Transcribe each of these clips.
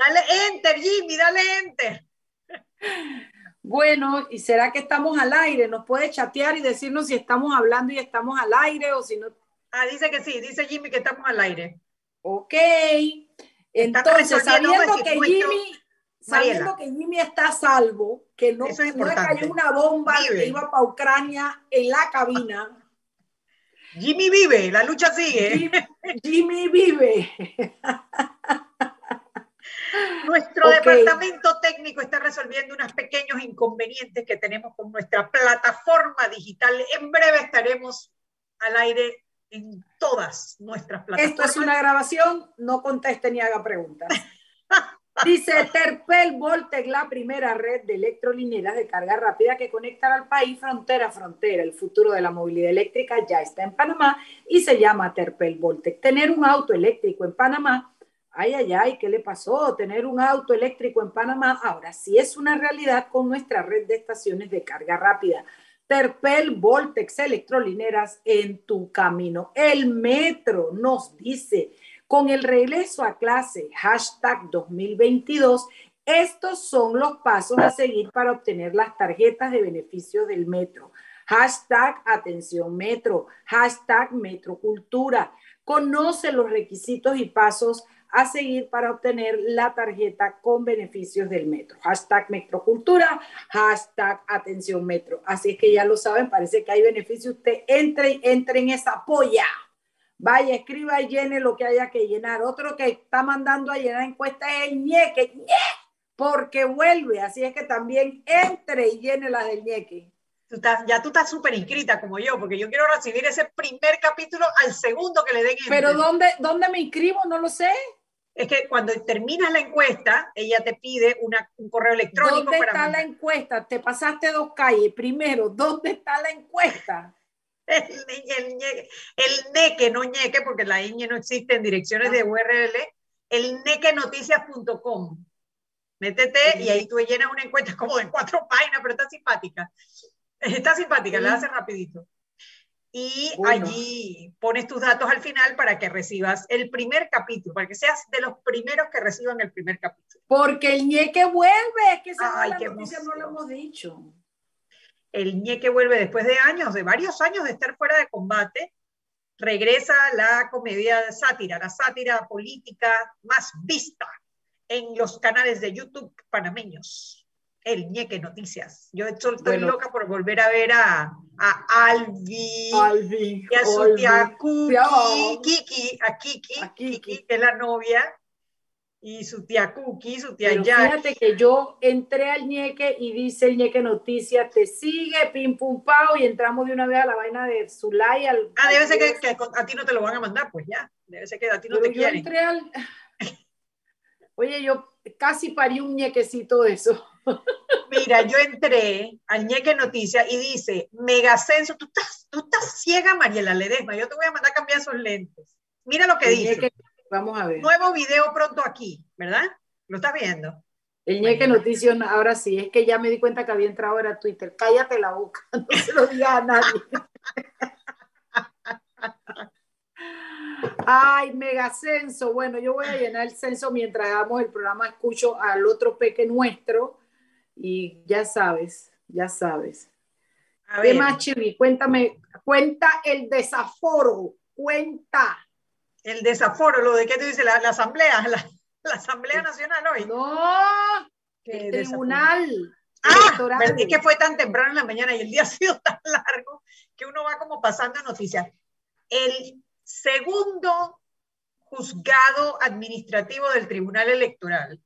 Dale enter, Jimmy, dale enter. Bueno, ¿y será que estamos al aire? ¿Nos puede chatear y decirnos si estamos hablando y estamos al aire o si no? Ah, dice que sí, dice Jimmy que estamos al aire. Ok. Entonces, sabiendo que Jimmy, sabiendo que Jimmy está a salvo, que no, no cayó una bomba que iba para Ucrania en la cabina. Jimmy vive, la lucha sigue. Jimmy, vive. Nuestro departamento técnico está resolviendo unos pequeños inconvenientes que tenemos con nuestra plataforma digital. En breve estaremos al aire en todas nuestras plataformas. Esto es una grabación, no conteste ni haga preguntas. Dice Terpel Voltec, la primera red de electrolineras de carga rápida que conectará al país frontera a frontera. El futuro de la movilidad eléctrica ya está en Panamá y se llama Terpel Voltec. Tener un auto eléctrico en Panamá, ay, ay, ay, ¿qué le pasó? Tener un auto eléctrico en Panamá ahora sí es una realidad con nuestra red de estaciones de carga rápida. Terpel Voltex electrolineras en tu camino. El metro nos dice con el regreso a clase, hashtag 2022, estos son los pasos a seguir para obtener las tarjetas de beneficio del metro. Hashtag atención metro, hashtag metrocultura. Conoce los requisitos y pasos a seguir para obtener la tarjeta con beneficios del metro. Hashtag metrocultura, hashtag atención metro. Así es que ya lo saben, parece que hay beneficios. Usted entre y entre en esa polla. Vaya, escriba y llene lo que haya que llenar. Otro que está mandando a llenar encuesta es el ñeque, ñe, porque vuelve. Así es que también entre y llene las del ñeque. ya tú estás súper inscrita como yo, porque yo quiero recibir ese primer capítulo al segundo que le den. Pero ¿dónde, ¿dónde me inscribo? No lo sé. Es que cuando terminas la encuesta, ella te pide un correo electrónico. ¿Dónde está la encuesta? Te pasaste dos calles. Primero, ¿dónde está la encuesta? el, el, el, neque, no ñeque, porque la ñ no existe en direcciones de URL, el nequenoticias.com. Métete y ahí tú llenas una encuesta como de cuatro páginas, pero está simpática. Está simpática, la hace rapidito. Y allí pones tus datos al final para que recibas el primer capítulo, para que seas de los primeros que reciban el primer capítulo. Porque el ñeque vuelve, es que esa Ay, noticia no lo hemos dicho el ñeque vuelve después de años, de varios años de estar fuera de combate, regresa la comedia de sátira, la sátira política más vista en los canales de YouTube panameños. El ñeque noticias. Yo estoy loca por volver a ver a, a Alvi, y a su tía Kiki, a Kiki, a Kiki, que es la novia, y su tía Cookie, su tía Pero Fíjate que yo entré al ñeque y dice el ñeque noticias, te sigue, pim pum pao, y entramos de una vez a la vaina de Zulay. Al, ah, debe ser que, a ti no te lo van a mandar, pues ya. Debe ser que a ti no te quieren. Entré al... Oye, yo casi parí un ñequecito de eso. Mira, yo entré al ñeque noticias y dice, megacenso, tú estás, tú estás ciega, Mariela Ledesma, yo te voy a mandar a cambiar esos lentes. Mira lo que dice. Vamos a ver. Nuevo video pronto aquí, ¿verdad? ¿Lo estás viendo? El ñeque noticias, ahora sí, es que ya me di cuenta que había entrado ahora a Twitter. Cállate la boca, no se lo digas a nadie. Ay, mega censo. Bueno, yo voy a llenar el censo mientras hagamos el programa. Escucho al otro peque nuestro y ya sabes, ya sabes. A ver. ¿Qué más? Cuéntame, cuenta el desaforo, cuenta el desaforo, lo de qué te dice la, asamblea, la, asamblea nacional hoy. No, el tribunal. Ah, es que fue tan temprano en la mañana y el día ha sido tan largo que uno va como pasando noticias. El segundo juzgado administrativo del Tribunal Electoral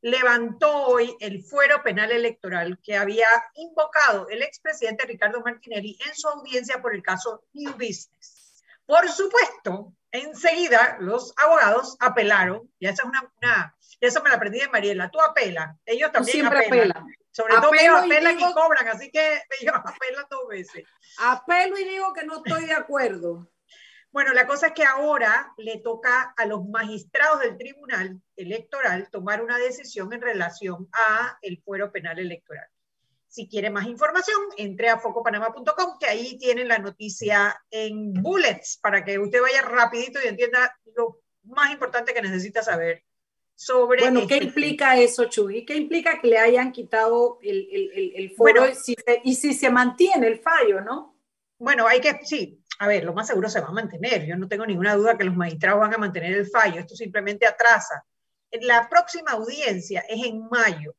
levantó hoy el fuero penal electoral que había invocado el expresidente Ricardo Martinelli en su audiencia por el caso New Business. Por supuesto, enseguida los abogados apelaron, y esa es una, una eso me la aprendí de Mariela, tú apela, ellos también apelan. Sobre todo ellos apelan y, cobran, así que ellos apelan dos veces. Apelo y digo que no estoy de acuerdo. Bueno, la cosa es que ahora le toca a los magistrados del Tribunal Electoral tomar una decisión en relación a el fuero penal electoral. Si quiere más información, entre a focopanama.com, que ahí tienen la noticia en bullets para que usted vaya rapidito y entienda lo más importante que necesita saber sobre... Bueno, ¿qué este implica eso, Chuy? ¿Qué implica que le hayan quitado el, el, el, Bueno. y, si y si se mantiene el fallo, ¿no? Bueno, hay que, sí, a ver, lo más seguro se va a mantener. Yo no tengo ninguna duda que los magistrados van a mantener el fallo. Esto simplemente atrasa. La próxima audiencia es en mayo.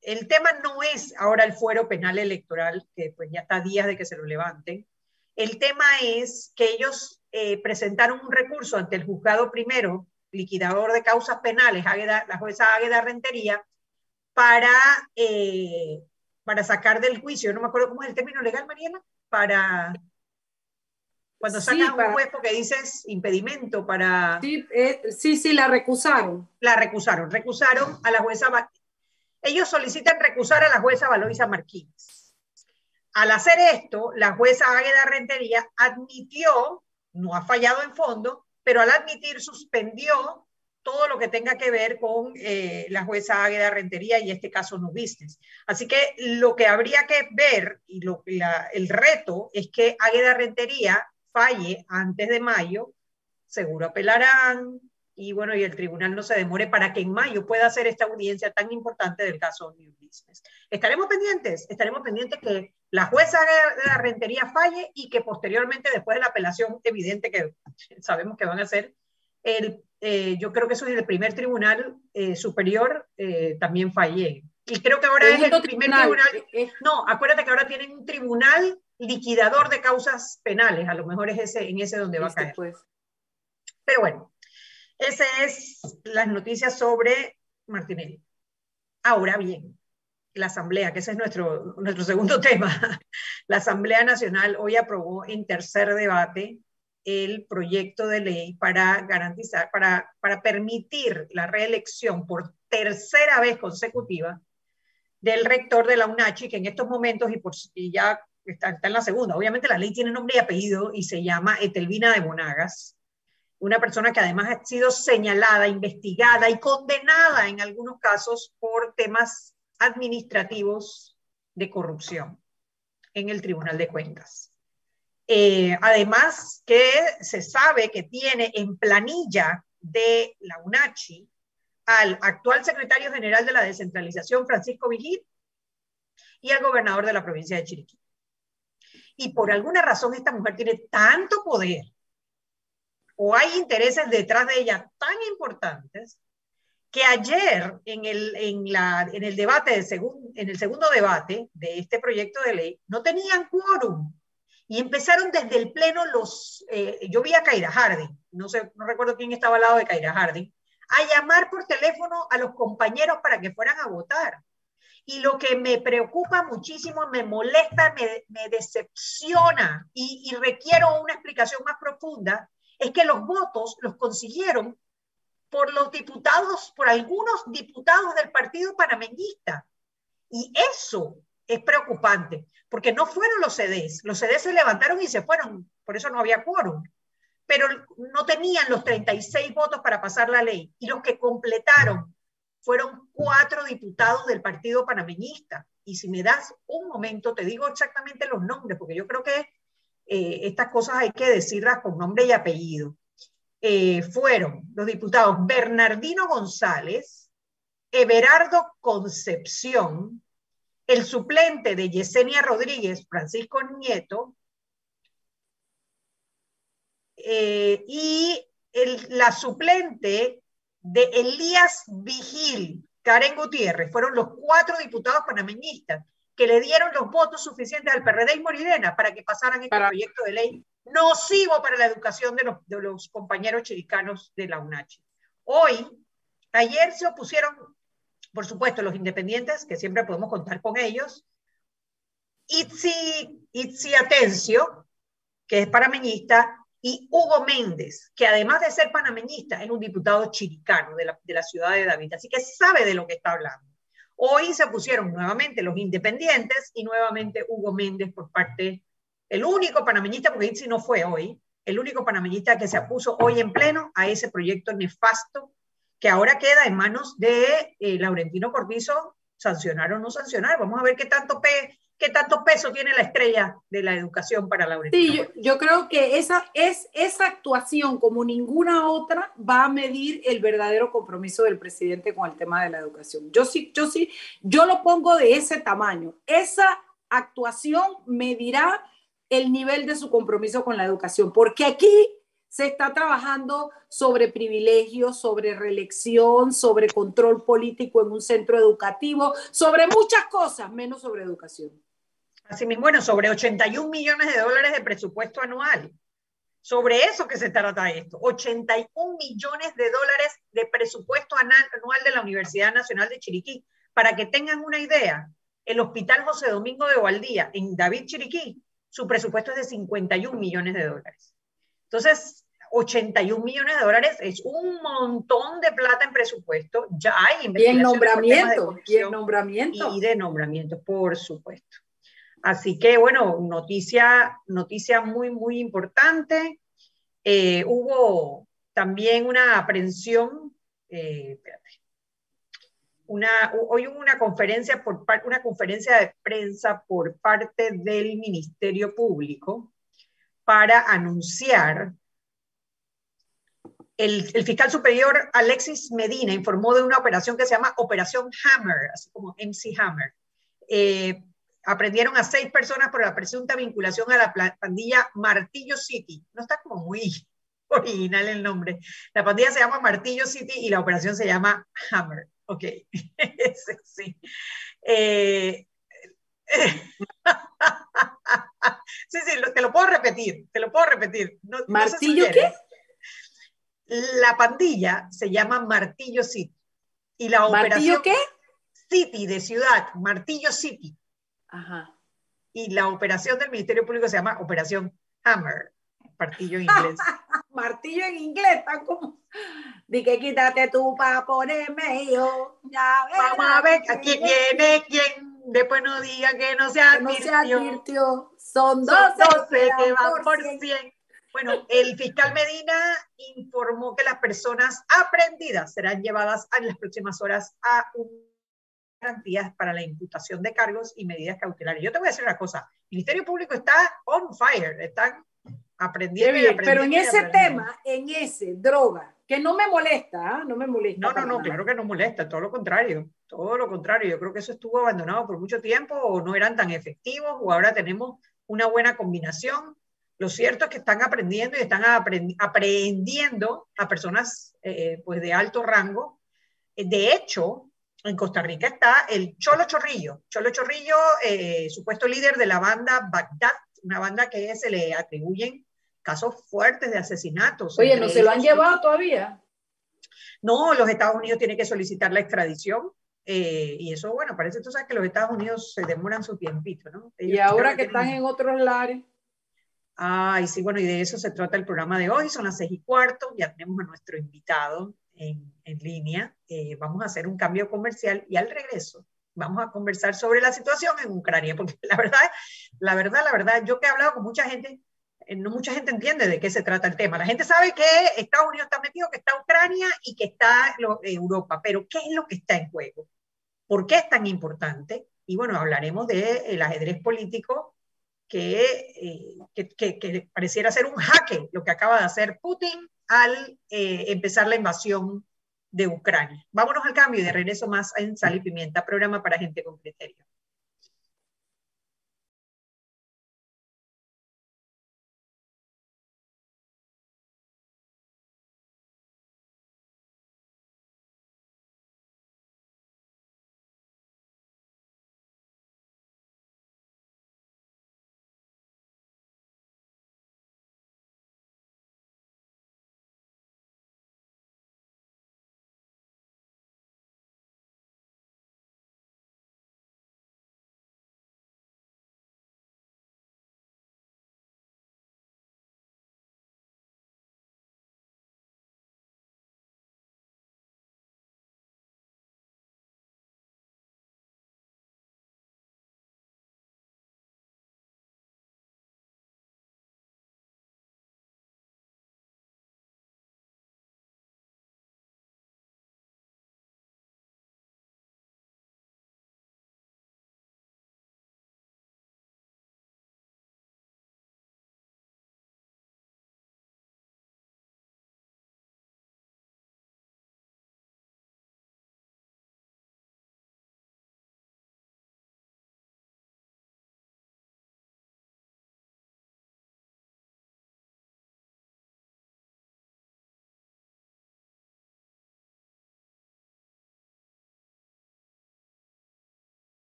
El tema no es ahora el fuero penal electoral, que pues ya está días de que se lo levanten. El tema es que ellos eh, presentaron un recurso ante el juzgado primero, liquidador de causas penales, la jueza Águeda Rentería, para, eh, para sacar del juicio, no me acuerdo cómo es el término legal, Mariela, para cuando Sí, sacas para- un juez porque dices impedimento para Sí, eh, sí, sí, la recusaron. la recusaron, recusaron a la jueza ellos solicitan recusar a la jueza Valoisa Martínez. Al hacer esto, la jueza Águeda Rentería admitió, no ha fallado en fondo, pero al admitir suspendió todo lo que tenga que ver con eh, la jueza Águeda Rentería y este caso no business. Así que lo que habría que ver y lo, la- el reto es que Águeda Rentería falle antes de mayo, seguro apelarán, y bueno, y el tribunal no se demore para que en mayo pueda hacer esta audiencia tan importante del caso New Business. Estaremos pendientes, estaremos pendientes que la jueza de la rentería falle y que posteriormente, después de la apelación evidente que sabemos que van a hacer, el, eh, yo creo que eso es el primer tribunal eh, superior eh, también falle. Y creo que ahora es el primer tribunal, tribunal. eh, eh, No, acuérdate que ahora tienen un tribunal liquidador de causas penales, a lo mejor es ese, en ese donde va a este, caer. pues. Pero bueno, esas es las noticias sobre Martinelli. Ahora bien, la Asamblea, que ese es nuestro, nuestro segundo tema. La Asamblea Nacional hoy aprobó en tercer debate el proyecto de ley para garantizar, para, para permitir la reelección por tercera vez consecutiva del rector de la UNACHI, que en estos momentos, y, por, y ya está, en la segunda, obviamente la ley tiene nombre y apellido y se llama Etelvina de Monagas, una persona que además ha sido señalada, investigada y condenada en algunos casos por temas administrativos de corrupción en el Tribunal de Cuentas. Eh, además que se sabe que tiene en planilla de la UNACHI al actual secretario general de la descentralización, Francisco Vigil, y al gobernador de la provincia de Chiriquí. Y por alguna razón esta mujer tiene tanto poder o hay intereses detrás de ella tan importantes que ayer en el, en la, en el debate, del segun, en el segundo debate de este proyecto de ley, no tenían quórum. Y empezaron desde el pleno los, eh, yo vi a Kaira Harding, no sé, no recuerdo quién estaba al lado de Kaira Harding, a llamar por teléfono a los compañeros para que fueran a votar. Y lo que me preocupa muchísimo, me molesta, me, decepciona y, y requiero una explicación más profunda, es que los votos los consiguieron por los diputados, por algunos diputados del partido panameñista. Y eso es preocupante, porque no fueron los CDs, los CDs se levantaron y se fueron, por eso no había quórum, pero no tenían los 36 votos para pasar la ley, y los que completaron fueron cuatro diputados del partido panameñista. Y si me das un momento, te digo exactamente los nombres, porque yo creo que eh, estas cosas hay que decirlas con nombre y apellido. Eh, fueron los diputados Bernardino González, Everardo Concepción, el suplente de Yesenia Rodríguez, Francisco Nieto, eh, y la suplente de Elías Vigil, Karen Gutiérrez, fueron los cuatro diputados panameñistas que le dieron los votos suficientes al PRD y Morirena para que pasaran este para... proyecto de ley nocivo para la educación de los, de los compañeros chiricanos de la UNACHI. Hoy, ayer se opusieron, por supuesto, los independientes, que siempre podemos contar con ellos, Itzi, Itzi Atencio, que es panameñista, y Hugo Méndez, que además de ser panameñista, es un diputado chiricano de la, de la ciudad de David, así que sabe de lo que está hablando. Hoy se pusieron nuevamente los independientes y nuevamente Hugo Méndez por parte, el único panameñista, porque Itzi no fue hoy, el único panameñista que se opuso hoy en pleno a ese proyecto nefasto que ahora queda en manos de eh, Laurentino Cortizo, sancionar o no sancionar. Vamos a ver qué tanto, pe, qué tanto peso tiene la estrella de la educación para la Sí, yo, creo que esa, es, esa actuación, como ninguna otra, va a medir el verdadero compromiso del presidente con el tema de la educación. Yo sí, yo sí, yo lo pongo de ese tamaño. Esa actuación medirá el nivel de su compromiso con la educación, porque aquí se está trabajando sobre privilegios, sobre reelección, sobre control político en un centro educativo, sobre muchas cosas, menos sobre educación. Así mismo, bueno, sobre 81 millones de dólares de presupuesto anual. Sobre eso que se trata esto. 81 millones de dólares de presupuesto anual de la Universidad Nacional de Chiriquí. Para que tengan una idea, el Hospital José Domingo de Ovaldía en David Chiriquí, su presupuesto es de 51 millones de dólares. Entonces, 81 millones de dólares es un montón de plata en presupuesto. Ya hay Y en nombramiento, y en nombramiento. Y de nombramiento, por supuesto. Así que, bueno, noticia, noticia muy, muy importante. Eh, hubo también una aprehensión, eh, una, hoy hubo una conferencia, por, una conferencia de prensa por parte del Ministerio Público para anunciar el, fiscal superior Alexis Medina informó de una operación que se llama Operación Hammer, así como MC Hammer. Eh, aprendieron a seis personas por la presunta vinculación a la pandilla Martillo City. No está como muy original el nombre. La pandilla se llama Martillo City y la operación se llama Hammer. Ok, sí. Eh, sí, sí, te lo puedo repetir, te lo puedo repetir. ¿Martillo qué? La pandilla se llama Martillo City. Y la ¿Martillo qué? City, de ciudad, Martillo City. Ajá. Y la operación del Ministerio Público se llama Operación Hammer, martillo en inglés. martillo en inglés, tan como. Di que quítate tú para ponerme yo. Ya Vamos a ver aquí viene quién. Después no diga que no se advirtió. No se advirtió. Son 12, que van por 100. Bueno, el fiscal Medina informó que las personas aprendidas serán llevadas en las próximas horas a un garantías para la imputación de cargos y medidas cautelares. Yo te voy a decir una cosa, el Ministerio Público está on fire, están aprendiendo. y aprendiendo pero en ese tema, en ese, droga, que no me molesta, ¿ah? no me molesta. No, no, no, claro que no molesta, todo lo contrario, todo lo contrario. Yo creo que eso estuvo abandonado por mucho tiempo o no eran tan efectivos o ahora tenemos una buena combinación lo cierto es que están aprendiendo y están aprendiendo a personas eh, pues de alto rango. De hecho, en Costa Rica está el Cholo Chorrillo. Cholo Chorrillo, eh, supuesto líder de la banda Bagdad, una banda que se le atribuyen casos fuertes de asesinatos. Oye, ¿no se lo han llevado todavía? No, los Estados Unidos tienen que solicitar la extradición. Eh, y eso, bueno, parece tú sabes que los Estados Unidos se demoran su tiempito, ¿no? y ahora que están en otros lares. Ay, sí, bueno, y de eso se trata el programa de hoy. Son las seis y cuarto, ya tenemos a nuestro invitado en, en línea. Eh, vamos a hacer un cambio comercial y al regreso vamos a conversar sobre la situación en Ucrania, porque la verdad, la verdad, la verdad, yo que he hablado con mucha gente, eh, no mucha gente entiende de qué se trata el tema. La gente sabe que Estados Unidos está metido, que está Ucrania y que está Europa, pero ¿qué es lo que está en juego? ¿Por qué es tan importante? Y bueno, hablaremos del ajedrez político eh, que, que, pareciera ser un jaque lo que acaba de hacer Putin al eh, empezar la invasión de Ucrania. Vámonos al cambio y de regreso más en Sal y Pimienta, programa para gente con criterio.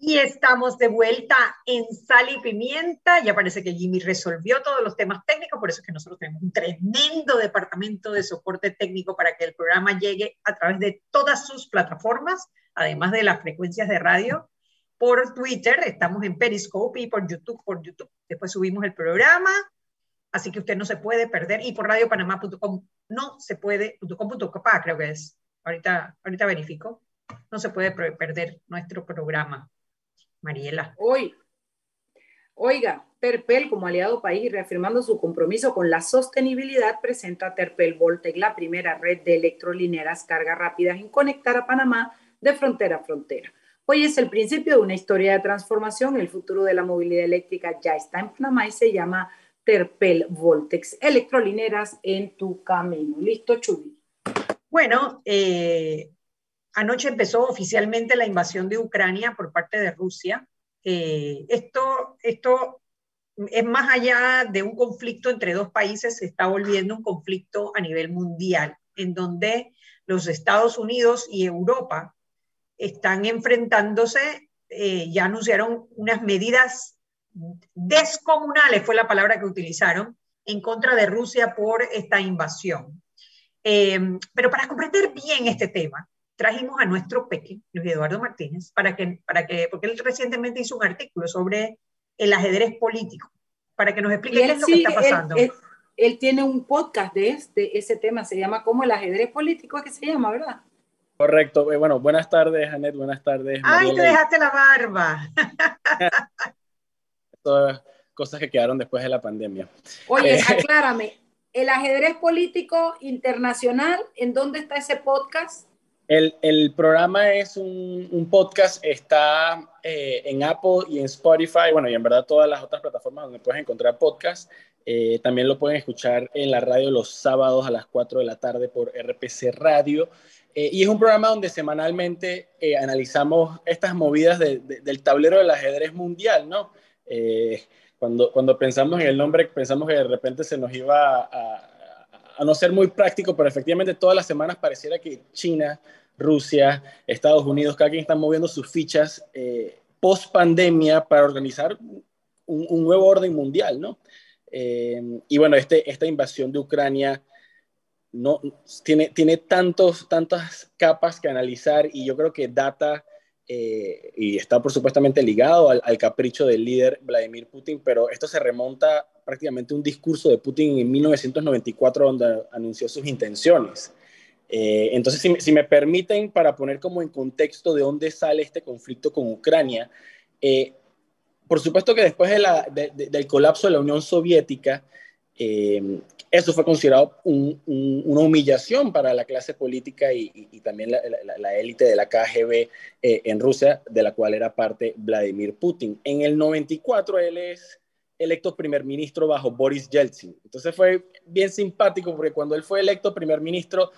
Y estamos de vuelta en Sal y Pimienta. Ya parece que Jimmy resolvió todos los temas técnicos, por eso es que nosotros tenemos un tremendo departamento de soporte técnico para que el programa llegue a través de todas sus plataformas, además de las frecuencias de radio. Por Twitter, estamos en Periscope y por YouTube, por YouTube. Después subimos el programa, así que usted no se puede perder. Y por radiopanamá.com no se puede, .com.cpa creo que es. Ahorita, ahorita verifico. No se puede perder nuestro programa. Mariela. Hoy, oiga, Terpel como aliado país reafirmando su compromiso con la sostenibilidad presenta Terpel Voltec, la primera red de electrolineras carga rápidas en conectar a Panamá de frontera a frontera. Hoy es el principio de una historia de transformación. El futuro de la movilidad eléctrica ya está en Panamá y se llama Terpel Voltex, electrolineras en tu camino. ¿Listo, Chubi? Bueno, eh, Anoche empezó oficialmente la invasión de Ucrania por parte de Rusia. Eh, esto, esto es más allá de un conflicto entre dos países, se está volviendo un conflicto a nivel mundial, en donde los Estados Unidos y Europa están enfrentándose, eh, ya anunciaron unas medidas descomunales, fue la palabra que utilizaron, en contra de Rusia por esta invasión. Eh, pero para comprender bien este tema, trajimos a nuestro peque, Luis Eduardo Martínez, para que, para que, porque él recientemente hizo un artículo sobre el ajedrez político, para que nos explique qué es lo que está pasando. Él, tiene un podcast de este, ese tema, se llama como el ajedrez político, es que se llama, ¿verdad? Correcto. Eh, bueno, buenas tardes, Janet, buenas tardes. Ay, te dejaste la barba. Todas cosas que quedaron después de la pandemia. Oye, eh, aclárame, el ajedrez político internacional, ¿en dónde está ese podcast? El, programa es un, podcast, está eh, en Apple y en Spotify, bueno, y en verdad todas las otras plataformas donde puedes encontrar podcast. Eh, también lo pueden escuchar en la radio los sábados a las 4 de la tarde por RPC Radio. Eh, y es un programa donde semanalmente analizamos estas movidas del tablero del ajedrez mundial, ¿no? cuando, cuando pensamos en el nombre, pensamos que de repente se nos iba a no ser muy práctico, pero efectivamente todas las semanas pareciera que China, Rusia, Estados Unidos, cada quien están moviendo sus fichas eh, post pandemia para organizar un, nuevo orden mundial, ¿no? Eh, y bueno, este, esta invasión de Ucrania no, tiene, tiene tantos, tantas capas que analizar y yo creo que data eh, y está por supuestamente ligado al, capricho del líder Vladimir Putin, pero esto se remonta prácticamente a un discurso de Putin en 1994 donde anunció sus intenciones. Eh, entonces, si, me permiten, para poner como en contexto de dónde sale este conflicto con Ucrania, eh, por supuesto que después del colapso de la Unión Soviética, eso fue considerado una humillación para la clase política y, también la, élite de la KGB eh, en Rusia, de la cual era parte Vladimir Putin. En el 94 él es electo primer ministro bajo Boris Yeltsin. Entonces fue bien simpático porque cuando él fue electo primer ministro,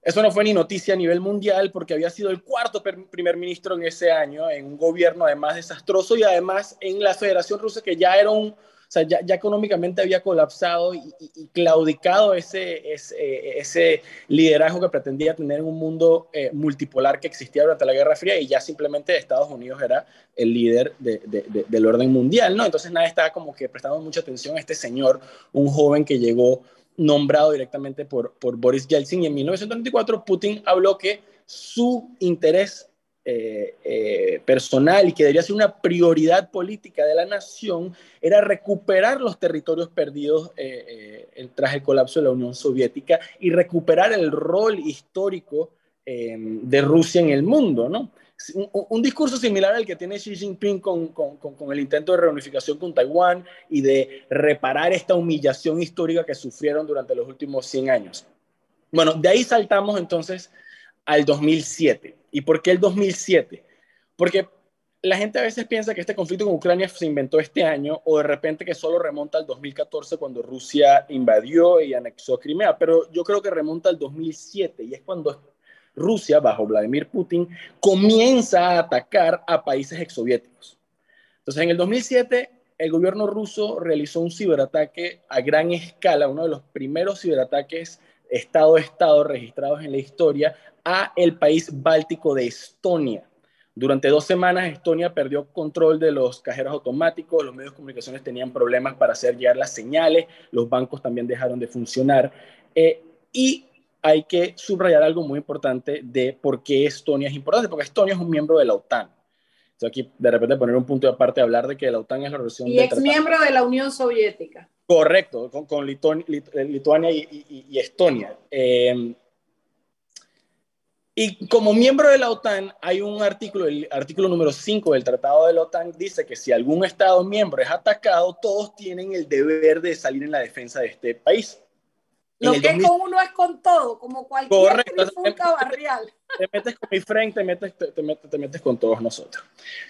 eso no fue ni noticia a nivel mundial porque había sido el cuarto primer ministro en ese año, en un gobierno además desastroso y además en la Federación Rusa que ya era un o sea, ya, económicamente había colapsado y, claudicado ese, ese, liderazgo que pretendía tener en un mundo eh, multipolar que existía durante la Guerra Fría y ya simplemente Estados Unidos era el líder del orden mundial, ¿no? Entonces nadie estaba como que prestando mucha atención a este señor, un joven que llegó nombrado directamente por, por Boris Yeltsin y en 1994 Putin habló que su interés eh, eh, personal y que debería ser una prioridad política de la nación era recuperar los territorios perdidos eh, tras el colapso de la Unión Soviética y recuperar el rol histórico de Rusia en el mundo, ¿no? Un, discurso similar al que tiene Xi Jinping con, con, con, el intento de reunificación con Taiwán y de reparar esta humillación histórica que sufrieron durante los últimos 100 años. Bueno, de ahí saltamos entonces al 2007. ¿Y por qué el 2007? Porque la gente a veces piensa que este conflicto con Ucrania se inventó este año o de repente que solo remonta al 2014 cuando Rusia invadió y anexó Crimea, pero yo creo que remonta al 2007 y es cuando Rusia, bajo Vladimir Putin, comienza a atacar a países exsoviéticos. Entonces, en el 2007, el gobierno ruso realizó un ciberataque a gran escala, uno de los primeros ciberataques Estado a Estado registrados en la historia a el país báltico de Estonia. Durante dos semanas Estonia perdió control de los cajeros automáticos, los medios de comunicaciones tenían problemas para hacer llegar las señales, los bancos también dejaron de funcionar. Eh, y hay que subrayar algo muy importante de por qué Estonia es importante, porque Estonia es un miembro de la OTAN. Entonces aquí de repente poner un punto de aparte, hablar de que la OTAN es la relación... Y ex miembro de la Unión Soviética. Correcto, con, con Lituania y, y, Estonia. Eh, y como miembro de la OTAN, hay un artículo, el artículo número 5 del Tratado de la OTAN, dice que si algún Estado miembro es atacado, todos tienen el deber de salir en la defensa de este país. Lo que es con uno es con todo, como cualquier Correcto. barrial. Te metes con mi frente, te metes, te, metes, te metes con todos nosotros.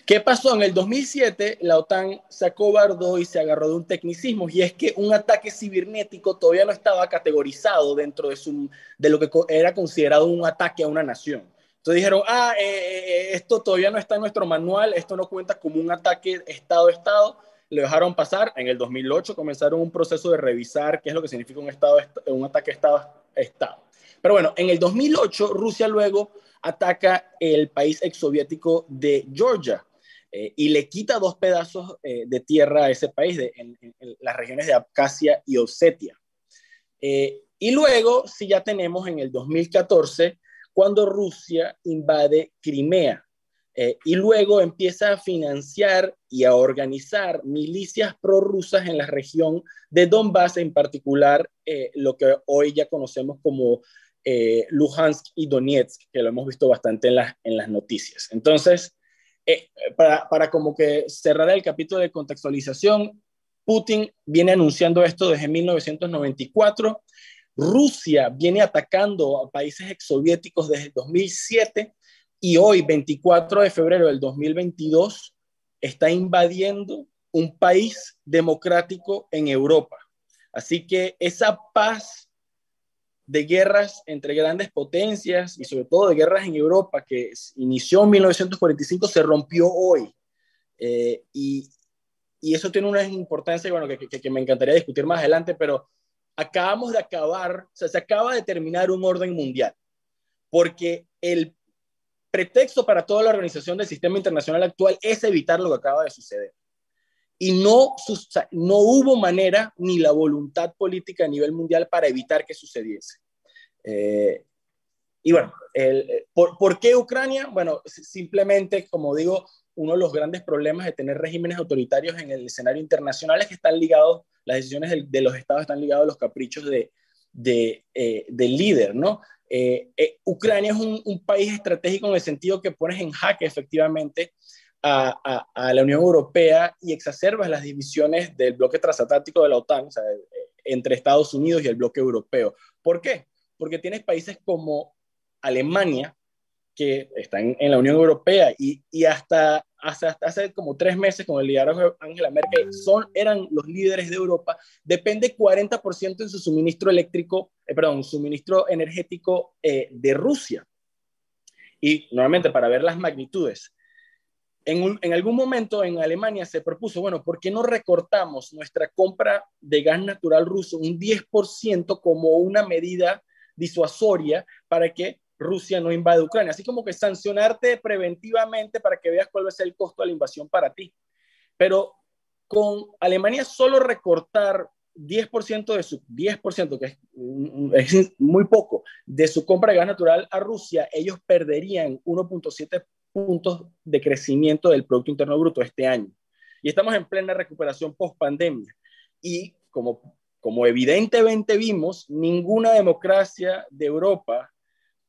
¿Qué pasó? En el 2007, la OTAN se acobardó y se agarró de un tecnicismo, y es que un ataque cibernético todavía no estaba categorizado dentro de, su, de lo que era considerado un ataque a una nación. Entonces dijeron, ah, eh, eh, eh, esto todavía no está en nuestro manual, esto no cuenta como un ataque Estado-Estado le dejaron pasar. En el 2008 comenzaron un proceso de revisar qué es lo que significa un, estado, un ataque Estado-Estado. Pero bueno, en el 2008 Rusia luego ataca el país exsoviético de Georgia eh, y le quita dos pedazos eh, de tierra a ese país, de, en, las regiones de Abkhazia y Osetia. Eh, y luego, si ya tenemos en el 2014, cuando Rusia invade Crimea. Eh, y luego empieza a financiar y a organizar milicias prorrusas en la región de Donbass, en particular eh, lo que hoy ya conocemos como eh, Luhansk y Donetsk, que lo hemos visto bastante en, en las noticias. Entonces, para, para como que cerrar el capítulo de contextualización, Putin viene anunciando esto desde 1994. Rusia viene atacando a países exsoviéticos desde 2007 y hoy, 24 de febrero del 2022, está invadiendo un país democrático en Europa. Así que esa paz de guerras entre grandes potencias y sobre todo de guerras en Europa que inició en 1945 se rompió hoy. Eh, y, y, eso tiene una importancia bueno, que, que, que, me encantaría discutir más adelante, pero acabamos de acabar, o sea, se acaba de terminar un orden mundial, porque el pretexto para toda la organización del sistema internacional actual es evitar lo que acaba de suceder. Y no, no hubo manera ni la voluntad política a nivel mundial para evitar que sucediese. Eh, y bueno, el, ¿por, ¿por, qué Ucrania? Bueno, simplemente, como digo, uno de los grandes problemas de tener regímenes autoritarios en el escenario internacional es que están ligados, las decisiones de, los estados están ligadas a los caprichos de, eh, del líder, ¿no? Eh, eh, Ucrania es un, país estratégico en el sentido que pones en jaque efectivamente a, la Unión Europea y exacerbas las divisiones del bloque transatlántico de la OTAN, o sea, entre Estados Unidos y el bloque europeo. ¿Por qué? Porque tienes países como Alemania, que están en la Unión Europea y hasta, hasta, hace como tres meses con el liderazgo de Angela Merkel son, eran los líderes de Europa, depende 40% en su suministro eléctrico, eh, perdón, suministro energético eh, de Rusia. Y nuevamente, para ver las magnitudes, en, en, algún momento en Alemania se propuso, bueno, ¿por qué no recortamos nuestra compra de gas natural ruso un 10% como una medida disuasoria para que Rusia no invade Ucrania. Así como que sancionarte preventivamente para que veas cuál va a ser el costo de la invasión para ti. Pero con Alemania solo recortar 10% de su 10%, que es, muy poco, de su compra de gas natural a Rusia, ellos perderían 1.7 puntos de crecimiento del Producto Interno Bruto este año. Y estamos en plena recuperación post pandemia. Y como, como evidentemente vimos, ninguna democracia de Europa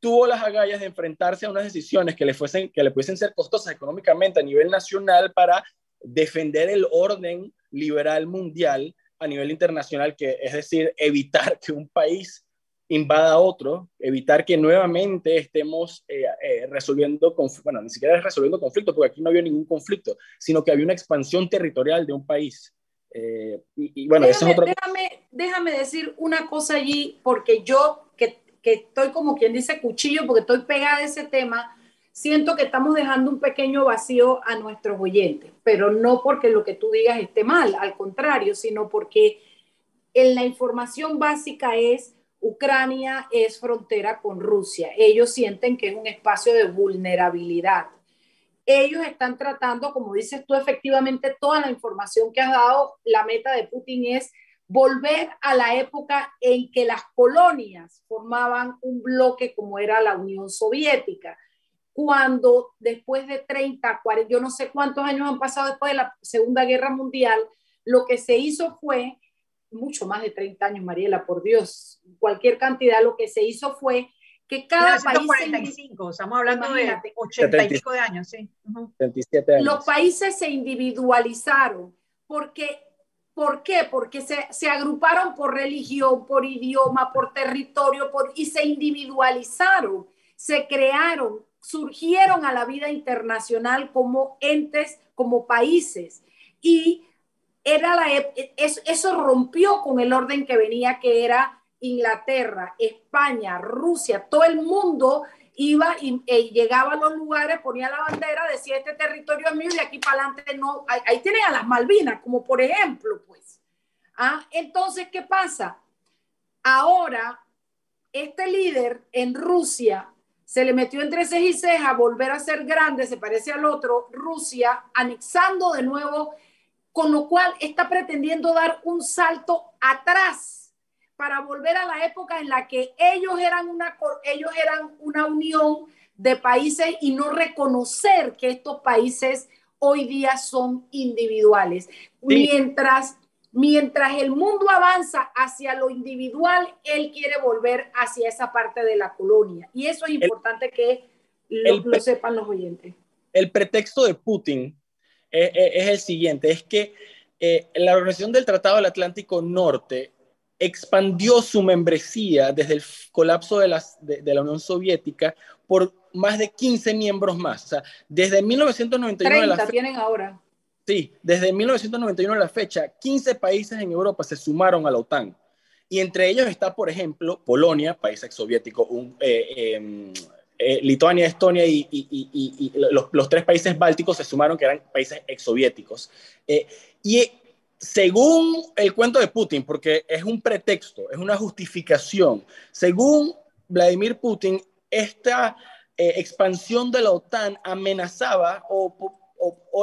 tuvo las agallas de enfrentarse a unas decisiones que le, fuesen, que le pudiesen ser costosas económicamente a nivel nacional para defender el orden liberal mundial a nivel internacional, que es decir, evitar que un país invada a otro, evitar que nuevamente estemos eh, eh, resolviendo bueno, ni siquiera resolviendo conflictos, porque aquí no había ningún conflicto, sino que había una expansión territorial de un país. Eh, y, bueno, déjame, eso es déjame, déjame decir una cosa allí, porque yo que estoy como quien dice cuchillo porque estoy pegada a ese tema, siento que estamos dejando un pequeño vacío a nuestros oyentes, pero no porque lo que tú digas esté mal, al contrario, sino porque en la información básica es Ucrania es frontera con Rusia. Ellos sienten que es un espacio de vulnerabilidad. ellos están tratando, como dices tú, efectivamente, toda la información que has dado, la meta de Putin es volver a la época en que las colonias formaban un bloque como era la Unión Soviética, cuando después de 30, 40, yo no sé cuántos años han pasado después de la Segunda Guerra Mundial, lo que se hizo fue, mucho más de 30 años, Mariela, por Dios, cualquier cantidad, lo que se hizo fue que cada país... estamos hablando de 80 y pico de años, sí. años. Los países se individualizaron porque ¿Por qué? Porque se, se, agruparon por religión, por idioma, por territorio, y se individualizaron, se crearon, surgieron a la vida internacional como entes, como países. Y era la, eso rompió con el orden que venía, que era Inglaterra, España, Rusia, todo el mundo iba y, e llegaba a los lugares, ponía la bandera, decía este territorio es mío y aquí para adelante no. Ahí, tienen a las Malvinas, como por ejemplo, pues. ¿Ah? Entonces, ¿qué pasa? Ahora, este líder en Rusia se le metió entre ceja y ceja volver a ser grande, se parece al otro, Rusia, anexando de nuevo, con lo cual está pretendiendo dar un salto atrás para volver a la época en la que ellos eran una, ellos eran una unión de países y no reconocer que estos países hoy día son individuales. Mientras, mientras el mundo avanza hacia lo individual, él quiere volver hacia esa parte de la colonia. Y eso es importante que lo, sepan los oyentes. El pretexto de Putin es, es el siguiente, es que eh, la Organización del Tratado del Atlántico Norte expandió su membresía desde el colapso de, la Unión Soviética por más de 15 miembros más. O sea, desde 1991 30 la tienen ahora. Sí, desde 1991 a la fecha, 15 países en Europa se sumaron a la OTAN. Y entre ellos está, por ejemplo, Polonia, país exsoviético, eh, em, eh, Lituania, Estonia y, los, tres países bálticos se sumaron, que eran países exsoviéticos. Eh, y según el cuento de Putin, porque es un pretexto, es una justificación, según Vladimir Putin, esta eh, expansión de la OTAN amenazaba o,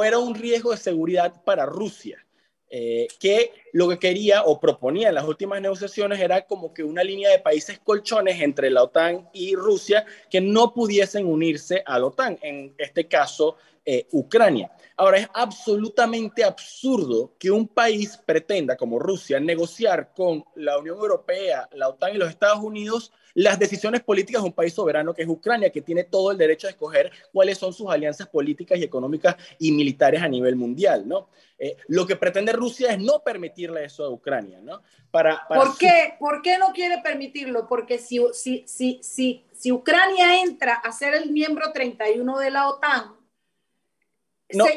era un riesgo de seguridad para Rusia. Eh, que lo que quería o proponía en las últimas negociaciones era como que una línea de países colchones entre la OTAN y Rusia que no pudiesen unirse a la OTAN, en este caso eh, Ucrania. Ahora, es absolutamente absurdo que un país pretenda, como Rusia, negociar con la Unión Europea, la OTAN y los Estados Unidos las decisiones políticas de un país soberano que es Ucrania, que tiene todo el derecho a escoger cuáles son sus alianzas políticas y económicas y militares a nivel mundial, ¿no? Eh, lo que pretende Rusia es no permitirle eso a Ucrania, ¿no? Para, ¿Por, qué? ¿Por qué no quiere permitirlo? Porque si, si, si, si, si Ucrania entra a ser el miembro 31 de la OTAN,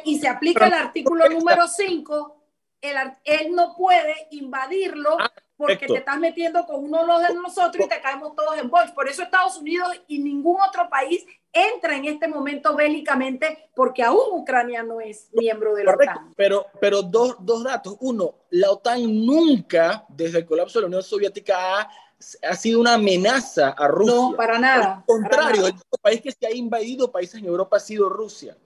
y se aplica el artículo número 5, él no puede invadirlo ah, porque te estás metiendo con uno de los de nosotros y te caemos todos en bolsa. Por eso Estados Unidos y ningún otro país entra en este momento bélicamente porque aún Ucrania no es miembro de la OTAN. Pero, pero dos, dos datos. Uno, la OTAN nunca, desde el colapso de la Unión Soviética, ha ha sido una amenaza a Rusia. No, para nada. Al contrario, el país que se ha invadido países en Europa ha sido Rusia.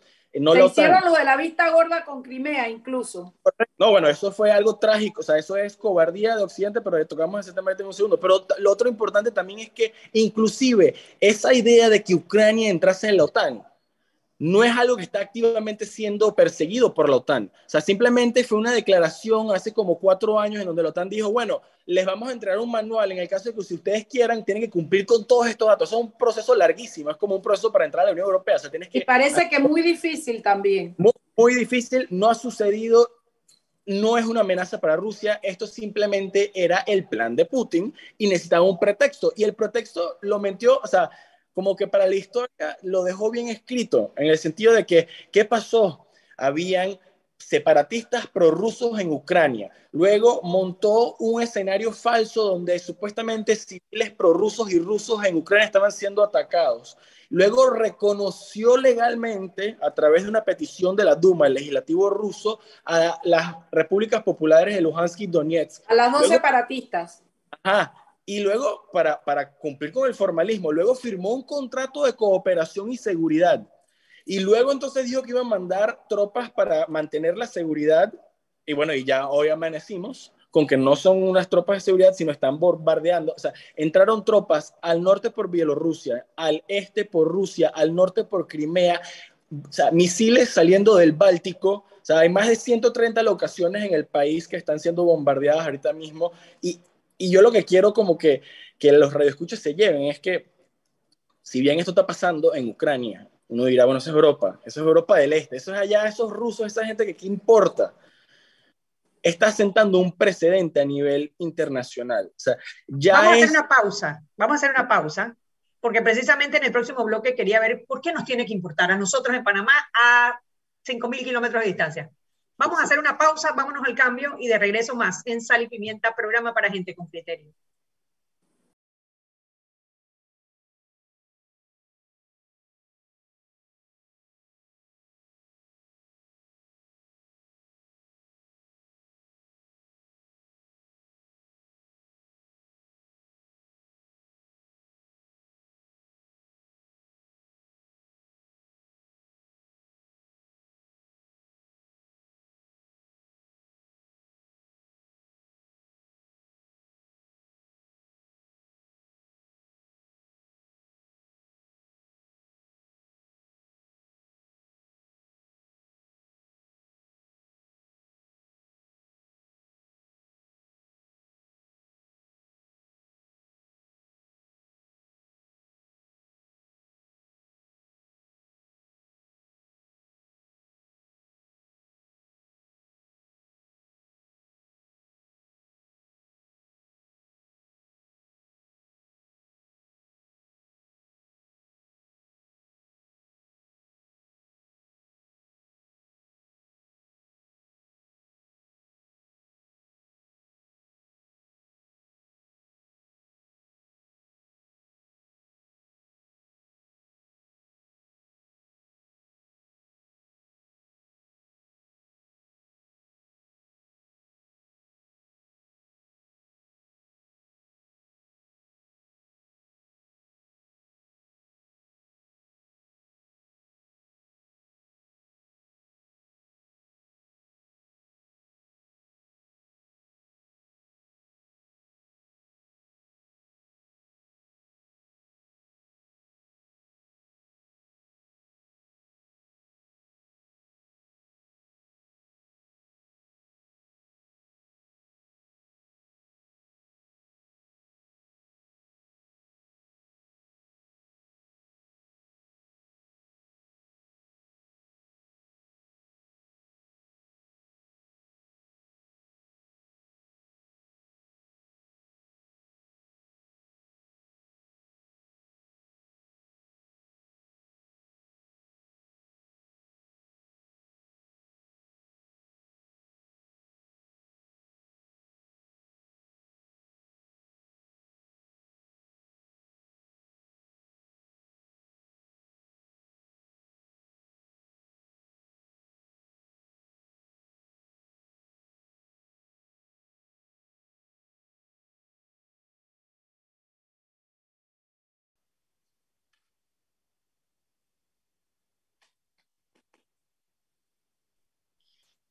No Se hicieron lo de la vista gorda con Crimea incluso. No, bueno, eso fue algo trágico, o sea, eso es cobardía de Occidente, pero le tocamos ese tema en un segundo. Pero lo otro importante también es que inclusive esa idea de que Ucrania entrase en la OTAN, no es algo que está activamente siendo perseguido por la OTAN. O sea, simplemente fue una declaración hace como cuatro años en donde la OTAN dijo, bueno, les vamos a entregar un manual en el caso de que si ustedes quieran, tienen que cumplir con todos estos datos. es un proceso larguísimo, es como un proceso para entrar a la Unión Europea. O sea, tienes que, y parece que muy difícil también. Muy, muy difícil, no ha sucedido no es una amenaza para Rusia, esto simplemente era el plan de Putin y necesitaba un pretexto. Y el pretexto lo metió, o sea, como que para la historia lo dejó bien escrito, en el sentido de que, ¿qué pasó? Habían separatistas prorrusos en Ucrania. Luego montó un escenario falso donde supuestamente civiles prorrusos y rusos en Ucrania estaban siendo atacados. Luego reconoció legalmente, a través de una petición de la Duma, el legislativo ruso, a las repúblicas populares de Luhansk y Donetsk. A las dos separatistas. Ajá y luego, para, para cumplir con el formalismo, luego firmó un contrato de cooperación y seguridad. Y luego entonces dijo que iba a mandar tropas para mantener la seguridad. Y bueno, y ya hoy amanecimos con que no son unas tropas de seguridad, sino están bombardeando. O sea, entraron tropas al norte por Bielorrusia, al este por Rusia, al norte por Crimea. O sea, misiles saliendo del Báltico. O sea, hay más de 130 locaciones en el país que están siendo bombardeadas ahorita mismo. Y, y yo lo que quiero como que, que los radioescuchos se lleven es que, si bien esto está pasando en Ucrania, uno dirá, bueno, eso es Europa, eso es Europa del Este, eso es allá, esos rusos, esa gente que qué importa está sentando un precedente a nivel internacional. O sea, ya Vamos es... a hacer una pausa, vamos a hacer una pausa, porque precisamente en el próximo bloque quería ver por qué nos tiene que importar a nosotros en Panamá a 5.000 kilómetros de distancia. Vamos a hacer una pausa, vámonos al cambio y de regreso más en Sal y Pimienta, programa para gente con criterio.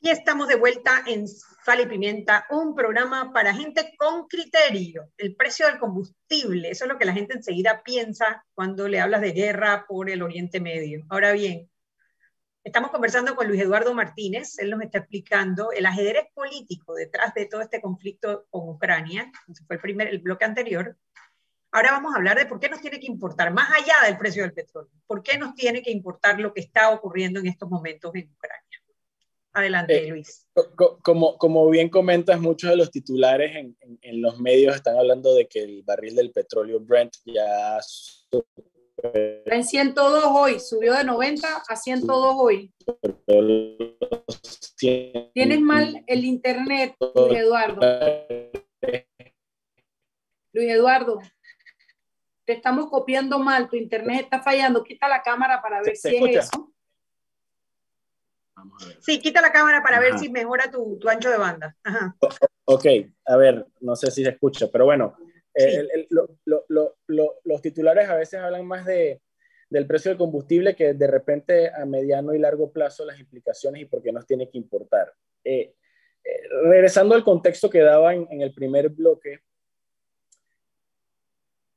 Y estamos de vuelta en Sal y Pimienta, un programa para gente con criterio. El precio del combustible, eso es lo que la gente enseguida piensa cuando le hablas de guerra por el Oriente Medio. Ahora bien, estamos conversando con Luis Eduardo Martínez, él nos está explicando el ajedrez político detrás de todo este conflicto con Ucrania, ese fue el, primer, el bloque anterior. Ahora vamos a hablar de por qué nos tiene que importar, más allá del precio del petróleo, por qué nos tiene que importar lo que está ocurriendo en estos momentos en Ucrania. Adelante, eh, Luis. Como, como bien comentas, muchos de los titulares en, en, en, los medios están hablando de que el barril del petróleo Brent ya... Está en 102 hoy, subió de 90 a 102 hoy. Tienes mal el internet, Luis Eduardo. Luis Eduardo, te estamos copiando mal, tu internet está fallando. Quita la cámara para ver si es eso. Sí, quita la cámara para Ajá. ver si mejora tu, tu, ancho de banda. Ajá. Ok, a ver, no sé si se escucha, pero bueno, sí. el, el, lo, lo, los titulares a veces hablan más de, del precio del combustible que de repente a mediano y largo plazo las implicaciones y por qué nos tiene que importar. Eh, eh, regresando al contexto que daba en, en, el primer bloque,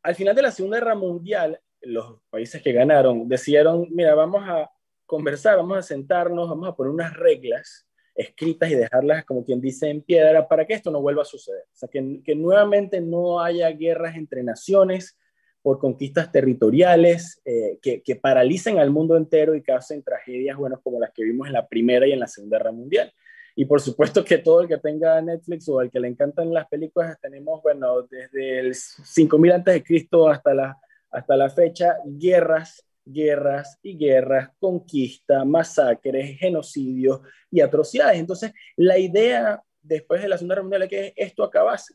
al final de la Segunda Guerra Mundial, los países que ganaron decidieron, mira, vamos a conversar, vamos a sentarnos, vamos a poner unas reglas escritas y dejarlas, como quien dice, en piedra para que esto no vuelva a suceder. O sea, que, que nuevamente no haya guerras entre naciones por conquistas territoriales eh, que, que, paralicen al mundo entero y causen tragedias, bueno, como las que vimos en la Primera y en la Segunda Guerra Mundial. Y por supuesto que todo el que tenga Netflix o el que le encantan las películas, tenemos, bueno, desde el 5000 antes de Cristo hasta la, hasta la fecha, guerras guerras y guerras, conquista, masacres, genocidios y atrocidades. Entonces, la idea después de la Segunda Guerra Mundial es que esto acabase.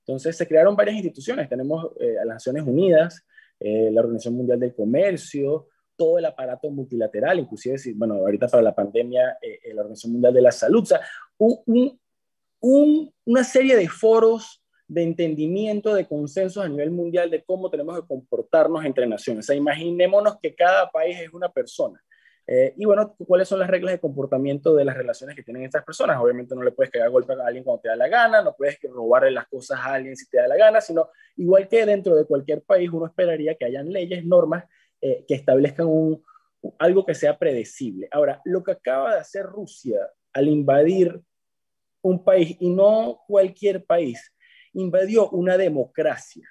Entonces, se crearon varias instituciones. Tenemos eh, a las Naciones Unidas, eh, la Organización Mundial del Comercio, todo el aparato multilateral, inclusive, bueno, ahorita para la pandemia, eh, la Organización Mundial de la Salud, o sea, un, un, una serie de foros de entendimiento, de consenso a nivel mundial de cómo tenemos que comportarnos entre naciones. O sea, imaginémonos que cada país es una persona. Eh, y bueno, ¿cuáles son las reglas de comportamiento de las relaciones que tienen estas personas? Obviamente no le puedes cagar golpe a alguien cuando te da la gana, no puedes robarle las cosas a alguien si te da la gana, sino igual que dentro de cualquier país uno esperaría que hayan leyes, normas eh, que establezcan un, algo que sea predecible. Ahora, lo que acaba de hacer Rusia al invadir un país, y no cualquier país, invadió una democracia.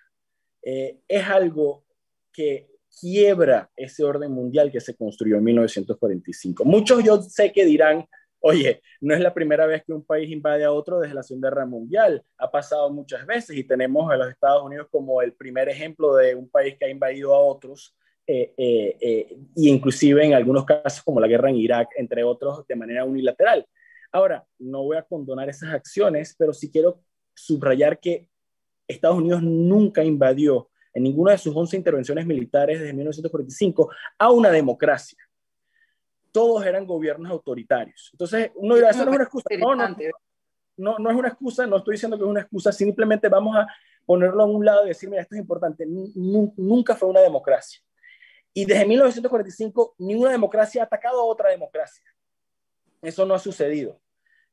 Eh, es algo que quiebra ese orden mundial que se construyó en 1945. Muchos yo sé que dirán, oye, no es la primera vez que un país invade a otro desde la Segunda Guerra Mundial, ha pasado muchas veces y tenemos a los Estados Unidos como el primer ejemplo de un país que ha invadido a otros, eh, eh, y inclusive en algunos casos como la guerra en Irak, entre otros, de manera unilateral. Ahora, no voy a condonar esas acciones, pero sí quiero subrayar que Estados Unidos nunca invadió en ninguna de sus 11 intervenciones militares desde 1945 a una democracia. Todos eran gobiernos autoritarios. Entonces, uno dirá, eso no es una excusa. No, no, no, no es una excusa, no estoy diciendo que es una excusa, simplemente vamos a ponerlo a un lado y decir, mira, esto es importante, nunca fue una democracia. Y desde 1945, ninguna democracia ha atacado a otra democracia. Eso no ha sucedido.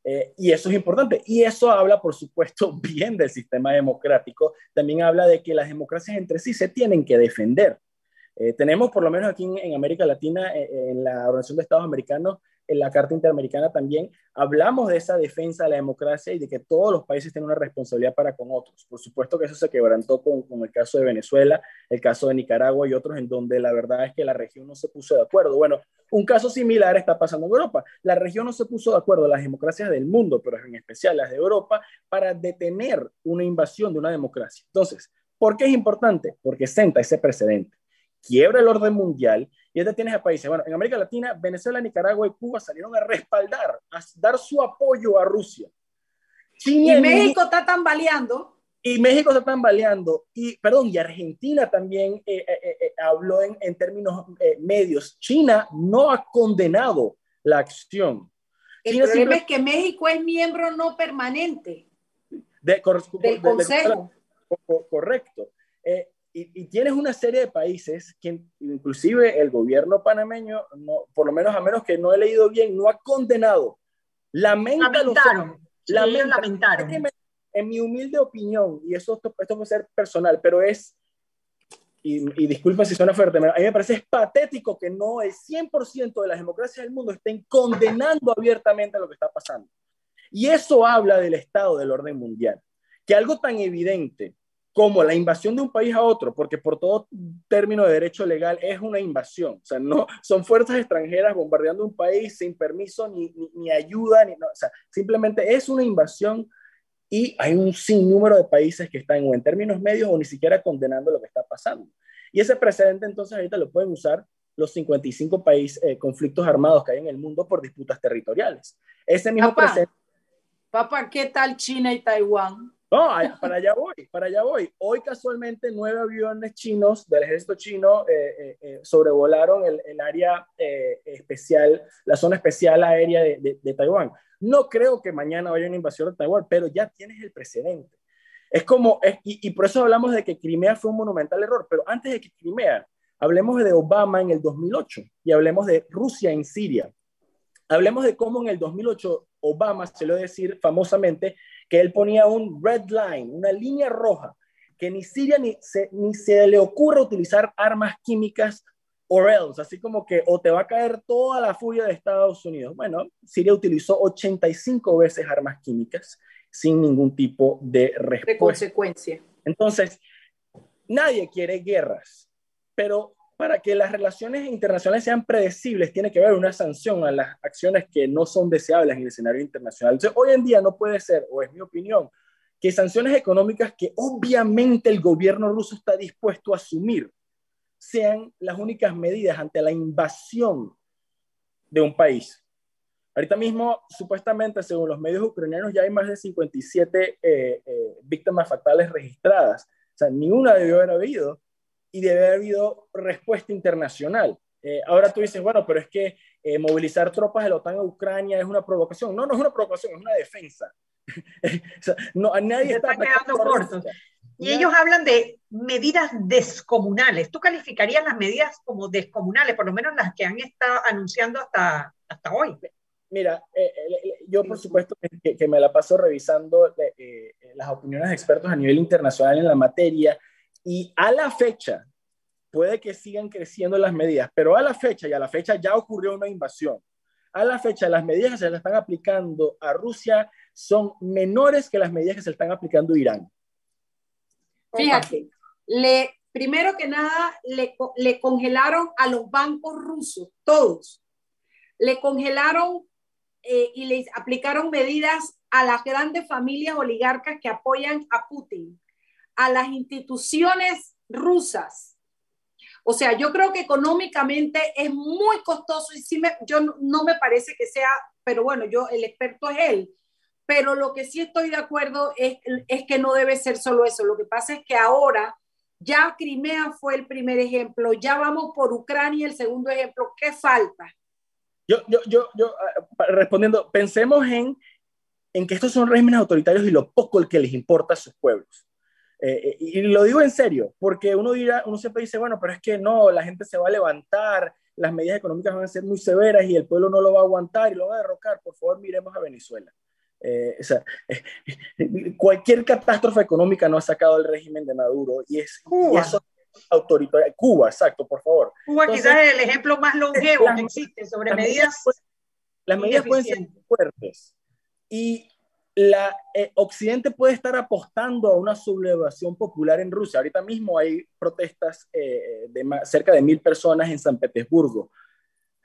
Eh, y eso es importante. Y eso habla, por supuesto, bien del sistema democrático. También habla de que las democracias entre sí se tienen que defender. Eh, tenemos, por lo menos aquí en, América Latina, eh, en la Organización de Estados Americanos, en la Carta Interamericana también, hablamos de esa defensa de la democracia y de que todos los países tienen una responsabilidad para con otros. Por supuesto que eso se quebrantó con, el caso de Venezuela, el caso de Nicaragua y otros en donde la verdad es que la región no se puso de acuerdo. Bueno, un caso similar está pasando en Europa. La región no se puso de acuerdo, las democracias del mundo, pero en especial las de Europa, para detener una invasión de una democracia. Entonces, ¿por qué es importante? Porque senta ese precedente quiebra el orden mundial y ya tienes a países, bueno, en América Latina, Venezuela, Nicaragua y Cuba salieron a respaldar, a dar su apoyo a Rusia. y México está tambaleando. Y México está tambaleando. Y, perdón, y Argentina también eh, eh, eh, habló en, en términos medios. China no ha condenado la acción. El China problema es que México es miembro no permanente de, del Consejo. correcto y, tienes una serie de países que inclusive el gobierno panameño, no, por lo menos a menos que no he leído bien, no ha condenado. lamentaron. lamentaron. En mi humilde opinión, y eso esto, puede ser personal, pero es, y, y disculpa si suena fuerte, a mí me parece es patético que no el 100% de las democracias del mundo estén condenando abiertamente lo que está pasando. Y eso habla del estado del orden mundial. Que algo tan evidente como la invasión de un país a otro, porque por todo término de derecho legal es una invasión, o sea, no son fuerzas extranjeras bombardeando un país sin permiso ni, ni, ayuda, ni, no, o sea, simplemente es una invasión y hay un sinnúmero de países que están o en términos medios o ni siquiera condenando lo que está pasando. Y ese precedente entonces ahorita lo pueden usar los 55 países, eh, conflictos armados que hay en el mundo por disputas territoriales. Ese mismo precedente... Papá, ¿qué tal China y Taiwán? No, para allá voy, para allá voy. Hoy casualmente nueve aviones chinos del ejército chino eh, eh, eh, sobrevolaron el, el área especial, la zona especial aérea de, Taiwán. No creo que mañana vaya una invasión de Taiwán, pero ya tienes el precedente. Es como, y, y, por eso hablamos de que Crimea fue un monumental error, pero antes de que Crimea, Hablemos de Obama en el 2008 y hablemos de Rusia en Siria. Hablemos de cómo en el 2008 Obama se lo decir famosamente que él ponía un red line, una línea roja, que ni Siria ni se, ni se le ocurra utilizar armas químicas o else, así como que o te va a caer toda la furia de Estados Unidos. Bueno, Siria utilizó 85 veces armas químicas sin ningún tipo de respuesta. De consecuencia. Entonces, nadie quiere guerras, pero para que las relaciones internacionales sean predecibles, tiene que haber una sanción a las acciones que no son deseables en el escenario internacional. Entonces, hoy en día no puede ser, o es mi opinión, que sanciones económicas que obviamente el gobierno ruso está dispuesto a asumir sean las únicas medidas ante la invasión de un país. Ahorita mismo, supuestamente, según los medios ucranianos, ya hay más de 57 eh, eh, víctimas fatales registradas. O sea, ni debió haber habido y debe haber habido respuesta internacional. Eh, ahora tú dices, bueno, pero es que movilizar tropas de la OTAN a Ucrania es una provocación. No, no es una provocación, es una defensa. o sea, no, a nadie está quedando corto. Y ellos hablan de medidas descomunales. ¿Tú calificarías las medidas como descomunales, por lo menos las que han estado anunciando hasta, hasta hoy? Mira, eh, eh, yo por supuesto que, me la paso revisando eh, las opiniones de expertos a nivel internacional en la materia y a la fecha, puede que sigan creciendo las medidas, pero a la fecha, y a la fecha ya ocurrió una invasión, a la fecha las medidas que se le están aplicando a Rusia son menores que las medidas que se le están aplicando a Irán. Fíjate, le, primero que nada, le, le congelaron a los bancos rusos, todos. Le congelaron eh, y le aplicaron medidas a las grandes familias oligarcas que apoyan a Putin, a las instituciones rusas. O sea, yo creo que económicamente es muy costoso y sí me, yo no, me parece que sea, pero bueno, yo el experto es él pero lo que sí estoy de acuerdo es, es que no debe ser solo eso. Lo que pasa es que ahora ya Crimea fue el primer ejemplo, ya vamos por Ucrania el segundo ejemplo. ¿Qué falta? Yo, yo, yo, yo ah, respondiendo, pensemos en, en que estos son regímenes autoritarios y lo poco el que les importa a sus pueblos. Eh, eh, y lo digo en serio, porque uno dirá, uno siempre dice, bueno, pero es que no, la gente se va a levantar, las medidas económicas van a ser muy severas y el pueblo no lo va a aguantar y lo va a derrocar. Por favor, miremos a Venezuela. Eh, o sea, cualquier catástrofe económica no ha sacado el régimen de Maduro y es Cuba. autoritario. Cuba, exacto, por favor. Cuba quizás es el ejemplo más longevo que existe sobre medidas. las medidas pueden ser fuertes y la eh, Occidente puede estar apostando a una sublevación popular en Rusia. Ahorita mismo hay protestas eh, de cerca de mil personas en San Petersburgo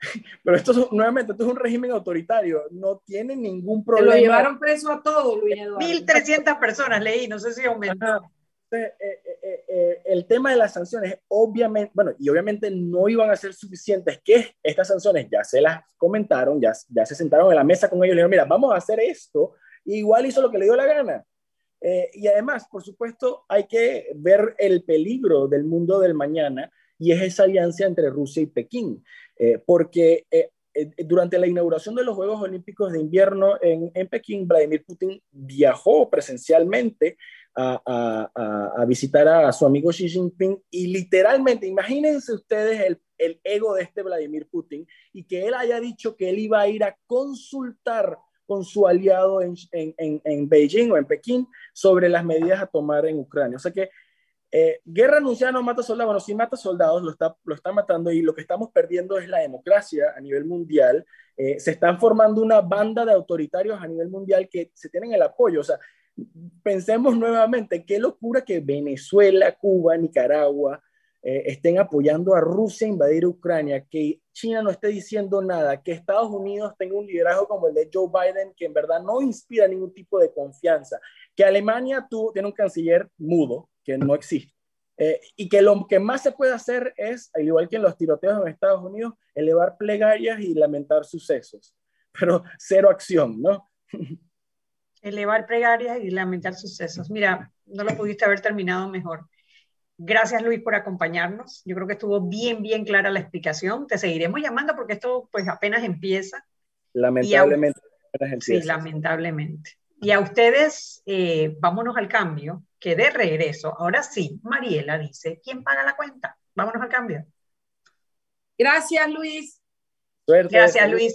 Pero esto es, nuevamente, esto es un régimen autoritario, no tiene ningún problema. Se lo llevaron preso a todos, Luis Eduardo. 1.300 personas leí, no sé si aumentó. Eh, eh, eh, el tema de las sanciones, obviamente, bueno, y obviamente no iban a ser suficientes, que estas sanciones ya se las comentaron, ya, ya se sentaron en la mesa con ellos y le dijeron, mira, vamos a hacer esto, igual hizo lo que le dio la gana. y además, por supuesto, hay que ver el peligro del mundo del mañana y es esa alianza entre Rusia y Pekín. Eh, porque eh, eh, durante la inauguración de los Juegos Olímpicos de Invierno en, Pekín, Vladimir Putin viajó presencialmente a, a, visitar a su amigo Xi Jinping y literalmente, imagínense ustedes el, el, ego de este Vladimir Putin y que él haya dicho que él iba a ir a consultar con su aliado en, en, en Beijing o en Pekín sobre las medidas a tomar en Ucrania. O sea que eh, guerra anunciada no mata soldados, bueno, sí mata soldados, lo está, lo está matando y lo que estamos perdiendo es la democracia a nivel mundial. Eh, se están formando una banda de autoritarios a nivel mundial que se tienen el apoyo. O sea, pensemos nuevamente, qué locura que Venezuela, Cuba, Nicaragua eh, estén apoyando a Rusia a invadir Ucrania, que China no esté diciendo nada, que Estados Unidos tenga un liderazgo como el de Joe Biden, que en verdad no inspira ningún tipo de confianza, que Alemania tú, tiene un canciller mudo, que no existe. Eh, y que lo que más se puede hacer es, al igual que en los tiroteos en Estados Unidos, elevar plegarias y lamentar sucesos, pero cero acción, ¿no? Elevar plegarias y lamentar sucesos. Mira, no lo pudiste haber terminado mejor. Gracias Luis por acompañarnos. Yo creo que estuvo bien, bien clara la explicación. Te seguiremos llamando porque esto pues apenas empieza. Lamentablemente. Sí, lamentablemente. Y a ustedes, eh, vámonos al cambio, que de regreso, ahora sí, Mariela dice, ¿quién paga la cuenta? Vámonos al cambio. Gracias, Luis. Gracias, Luis.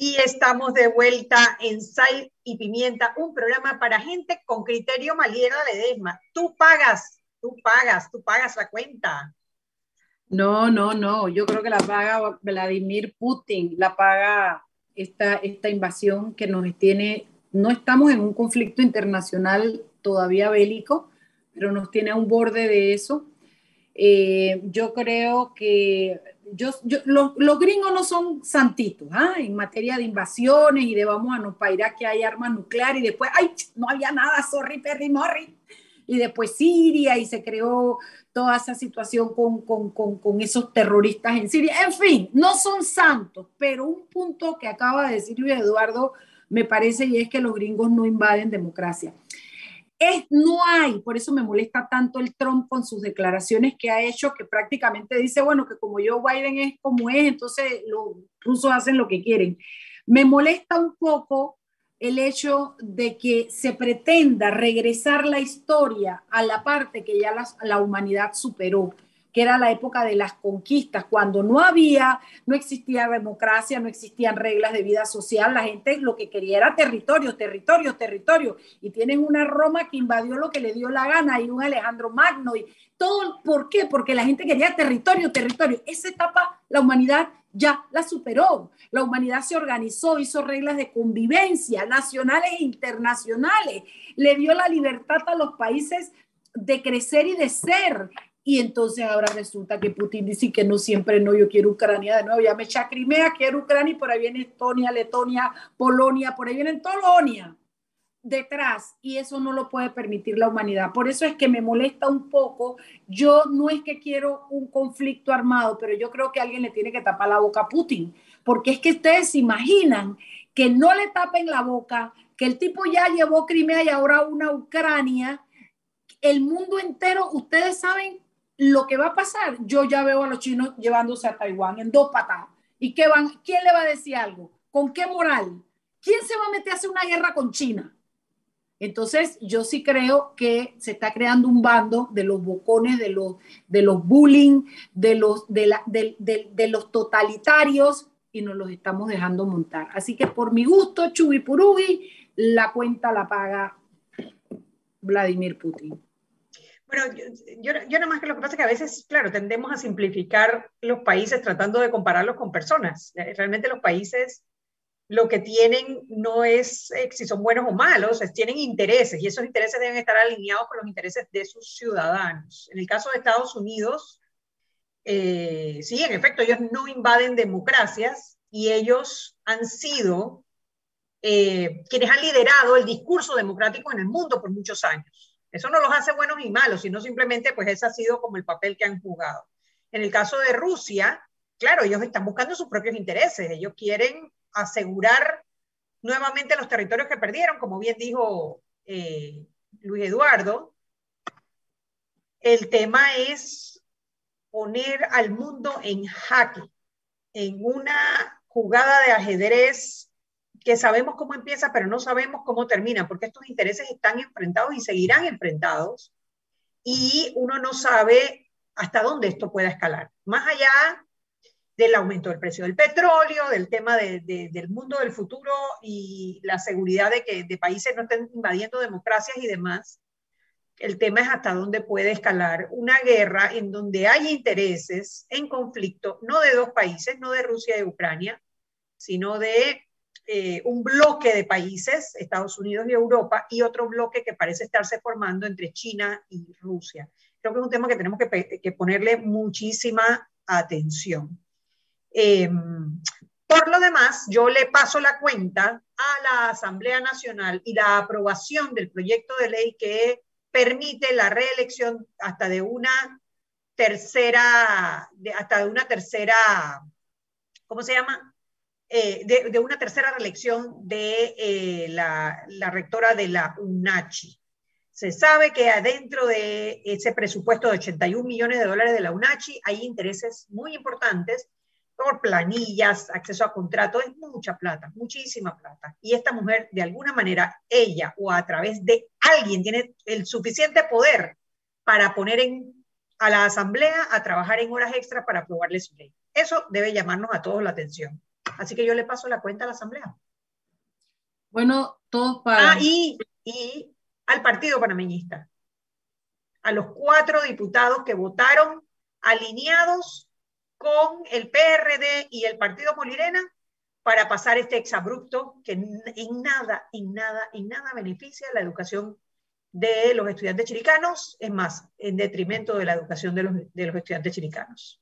Y estamos de vuelta en Sal y Pimienta, un programa para gente con criterio Maliera Ledesma. Tú pagas, tú pagas, tú pagas la cuenta. No, no, no. Yo creo que la paga Vladimir Putin, la paga esta, esta invasión que nos tiene. No estamos en un conflicto internacional todavía bélico, pero nos tiene a un borde de eso. Eh, yo creo que yo, los, gringos no son santitos ¿ah? en materia de invasiones y de vamos a nos pairar que hay armas nucleares y después, ay, no había nada, sorry, Perry Morri. Y después Siria y se creó toda esa situación con, con, con, con, esos terroristas en Siria. En fin, no son santos, pero un punto que acaba de decir Luis Eduardo me parece y es que los gringos no invaden democracia. Es, no hay, por eso me molesta tanto el Trump con sus declaraciones que ha hecho, que prácticamente dice, bueno, que como yo Biden es como es, entonces los rusos hacen lo que quieren. Me molesta un poco el hecho de que se pretenda regresar la historia a la parte que ya la, la humanidad superó que era la época de las conquistas, cuando no había, no existía democracia, no existían reglas de vida social, la gente lo que quería era territorio, territorio, territorio, y tienen una Roma que invadió lo que le dio la gana y un Alejandro Magno y todo, ¿por qué? Porque la gente quería territorio, territorio. Esa etapa la humanidad ya la superó. La humanidad se organizó, hizo reglas de convivencia nacionales e internacionales, le dio la libertad a los países de crecer y de ser. Y entonces ahora resulta que Putin dice que no siempre no, yo quiero Ucrania de nuevo, ya me echa Crimea, quiero Ucrania y por ahí viene Estonia, Letonia, Polonia, por ahí vienen Polonia detrás y eso no lo puede permitir la humanidad. Por eso es que me molesta un poco. Yo no es que quiero un conflicto armado, pero yo creo que alguien le tiene que tapar la boca a Putin, porque es que ustedes se imaginan que no le tapen la boca, que el tipo ya llevó Crimea y ahora una Ucrania, el mundo entero, ustedes saben lo que va a pasar, yo ya veo a los chinos llevándose a Taiwán en dos patadas. ¿Y qué van? ¿Quién le va a decir algo? ¿Con qué moral? ¿Quién se va a meter a hacer una guerra con China? Entonces, yo sí creo que se está creando un bando de los bocones, de los, de los bullying, de los, de, la, de, de los totalitarios, y nos los estamos dejando montar. Así que por mi gusto, Chubipurubi, la cuenta la paga Vladimir Putin. Bueno, yo, yo, nada más que lo que pasa es que a veces, claro, tendemos a simplificar los países tratando de compararlos con personas. Realmente los países lo que tienen no es eh, si son buenos o malos, tienen intereses y esos intereses deben estar alineados con los intereses de sus ciudadanos. En el caso de Estados Unidos, eh, sí, en efecto, ellos no invaden democracias y ellos han sido eh, quienes han liderado el discurso democrático en el mundo por muchos años. Eso no los hace buenos ni malos, sino simplemente pues ese ha sido como el papel que han jugado. En el caso de Rusia, claro, ellos están buscando sus propios intereses, ellos quieren asegurar nuevamente los territorios que perdieron, como bien dijo eh, Luis Eduardo. El tema es poner al mundo en jaque, en una jugada de ajedrez que sabemos cómo empieza, pero no sabemos cómo termina, porque estos intereses están enfrentados y seguirán enfrentados, y uno no sabe hasta dónde esto pueda escalar. Más allá del aumento del precio del petróleo, del tema del mundo del futuro y la seguridad de que de países no estén invadiendo democracias y demás, el tema es hasta dónde puede escalar una guerra en donde hay intereses en conflicto, no de dos países, no de Rusia y Ucrania, sino de eh, un bloque de países, Estados Unidos y Europa, y otro bloque que parece estarse formando entre China y Rusia. Creo que es un tema que tenemos que, ponerle muchísima atención. Em, por lo demás, yo le paso la cuenta a la Asamblea Nacional y la aprobación del proyecto de ley que permite la reelección hasta de una tercera, hasta de una tercera, ¿cómo se llama? Eh, de, una tercera reelección de eh, la, rectora de la UNACHI. Se sabe que adentro de ese presupuesto de 81 millones de dólares de la UNACHI hay intereses muy importantes por planillas, acceso a contratos, es mucha plata, muchísima plata. Y esta mujer, de alguna manera, ella o a través de alguien, tiene el suficiente poder para poner en, a la Asamblea a trabajar en horas extras para aprobarle su ley. Eso debe llamarnos a todos la atención. Así que yo le paso la cuenta a la Asamblea. Bueno, todos para... Ah, y, y al Partido Panameñista, a los cuatro diputados que votaron alineados con el PRD y el Partido Molirena para pasar este exabrupto que en nada, en nada, en nada beneficia la educación de los estudiantes chilicanos, es más, en detrimento de la educación de los, de los estudiantes chilicanos.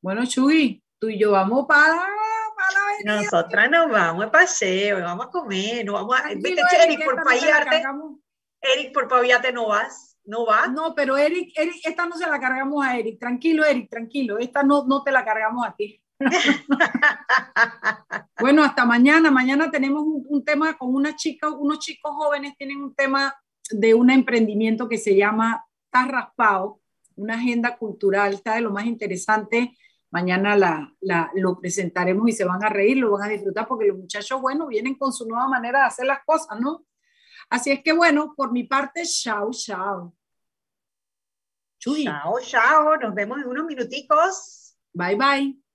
Bueno, Chuy, tú y yo vamos para, la Nosotras nos vamos de paseo, vamos a comer, nos vamos a... Eric, por payarte. Eric, por payarte no vas, no vas. No, pero Eric, Eric, esta no se la cargamos a Eric. Tranquilo, Eric, tranquilo. Esta no, no te la cargamos a ti. bueno, hasta mañana. Mañana tenemos un, un, tema con una chica, unos chicos jóvenes tienen un tema de un emprendimiento que se llama Tarraspao, una agenda cultural, está de lo más interesante mañana la, lo presentaremos y se van a reír, lo van a disfrutar porque los muchachos, bueno, vienen con su nueva manera de hacer las cosas, ¿no? Así es que, bueno, por mi parte, chao, chao. Chao, chao, nos vemos en unos minuticos. Bye, bye.